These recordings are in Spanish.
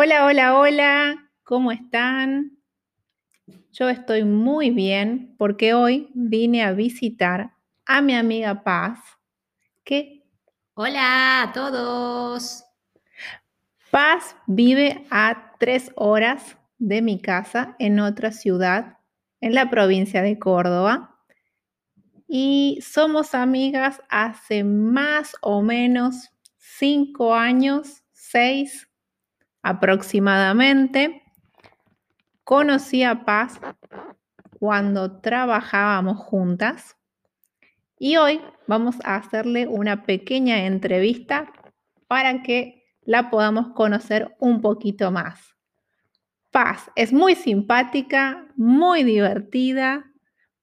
Hola, hola, hola, ¿cómo están? Yo estoy muy bien porque hoy vine a visitar a mi amiga Paz, que Hola a todos. Paz vive a tres horas de mi casa en otra ciudad, en la provincia de Córdoba. Y somos amigas hace más o menos cinco años, seis aproximadamente. Conocí a Paz cuando trabajábamos juntas y hoy vamos a hacerle una pequeña entrevista para que la podamos conocer un poquito más. Paz es muy simpática, muy divertida,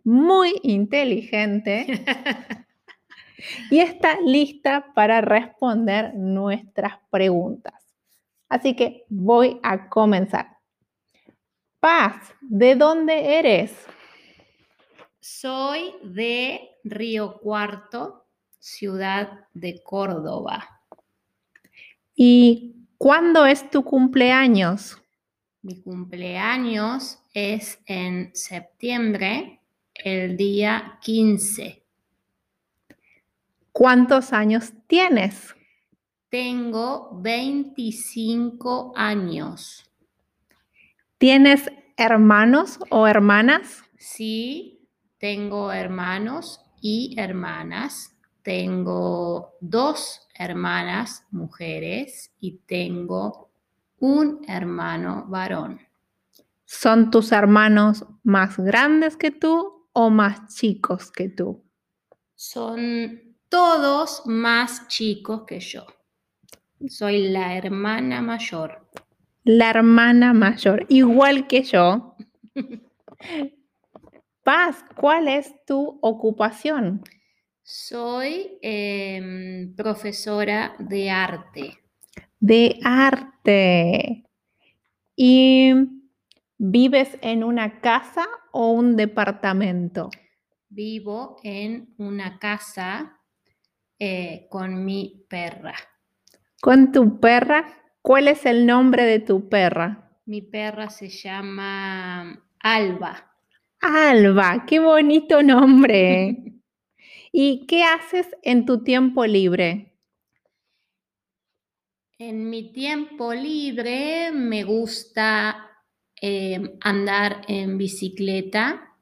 muy inteligente y está lista para responder nuestras preguntas. Así que voy a comenzar. Paz, ¿de dónde eres? Soy de Río Cuarto, ciudad de Córdoba. ¿Y cuándo es tu cumpleaños? Mi cumpleaños es en septiembre, el día 15. ¿Cuántos años tienes? Tengo 25 años. ¿Tienes hermanos o hermanas? Sí, tengo hermanos y hermanas. Tengo dos hermanas mujeres y tengo un hermano varón. ¿Son tus hermanos más grandes que tú o más chicos que tú? Son todos más chicos que yo. Soy la hermana mayor. La hermana mayor, igual que yo. Paz, ¿cuál es tu ocupación? Soy eh, profesora de arte. De arte. ¿Y vives en una casa o un departamento? Vivo en una casa eh, con mi perra. ¿Con tu perra? ¿Cuál es el nombre de tu perra? Mi perra se llama Alba. Alba, qué bonito nombre. ¿Y qué haces en tu tiempo libre? En mi tiempo libre me gusta eh, andar en bicicleta,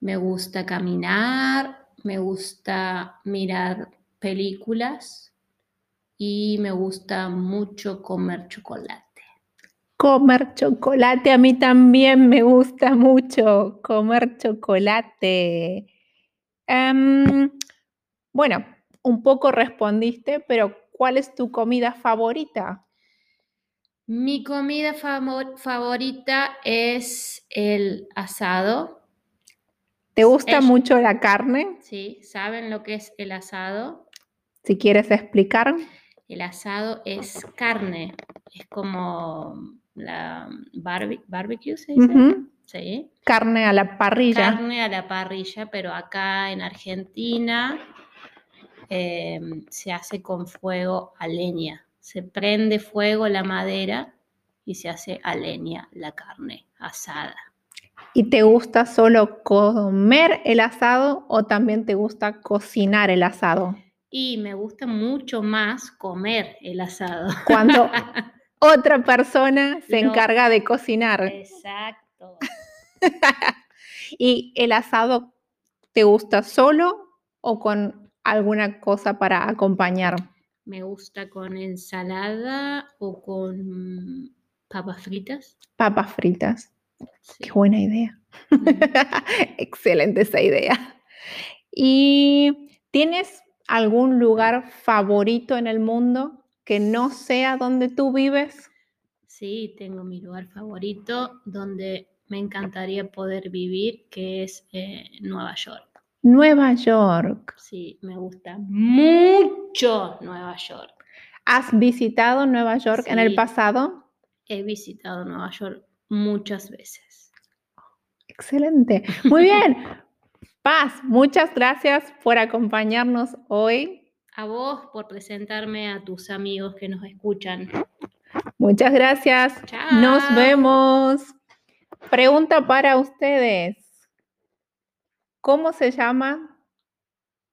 me gusta caminar, me gusta mirar películas y me gusta mucho comer chocolate. Comer chocolate, a mí también me gusta mucho comer chocolate. Um, bueno, un poco respondiste, pero ¿cuál es tu comida favorita? Mi comida favorita es el asado. ¿Te gusta es, mucho la carne? Sí, ¿saben lo que es el asado? Si quieres explicar. El asado es carne, es como la barbe barbecue, ¿se dice? Uh -huh. Sí. Carne a la parrilla. Carne a la parrilla, pero acá en Argentina eh, se hace con fuego a leña. Se prende fuego la madera y se hace a leña la carne asada. ¿Y te gusta solo comer el asado o también te gusta cocinar el asado? Y me gusta mucho más comer el asado. Cuando otra persona se encarga de cocinar. Exacto. ¿Y el asado te gusta solo o con alguna cosa para acompañar? Me gusta con ensalada o con papas fritas. Papas fritas. Sí. Qué buena idea. Mm. Excelente esa idea. ¿Y tienes algún lugar favorito en el mundo que no sea donde tú vives? Sí, tengo mi lugar favorito donde me encantaría poder vivir, que es eh, Nueva York. Nueva York. Sí, me gusta mucho Nueva York. ¿Has visitado Nueva York sí, en el pasado? He visitado Nueva York muchas veces. Excelente. Muy bien. Paz, muchas gracias por acompañarnos hoy. A vos por presentarme a tus amigos que nos escuchan. Muchas gracias. Nos vemos. Pregunta para ustedes. ¿Cómo se llama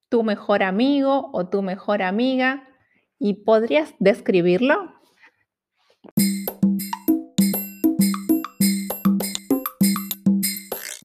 tu mejor amigo o tu mejor amiga? ¿Y podrías describirlo?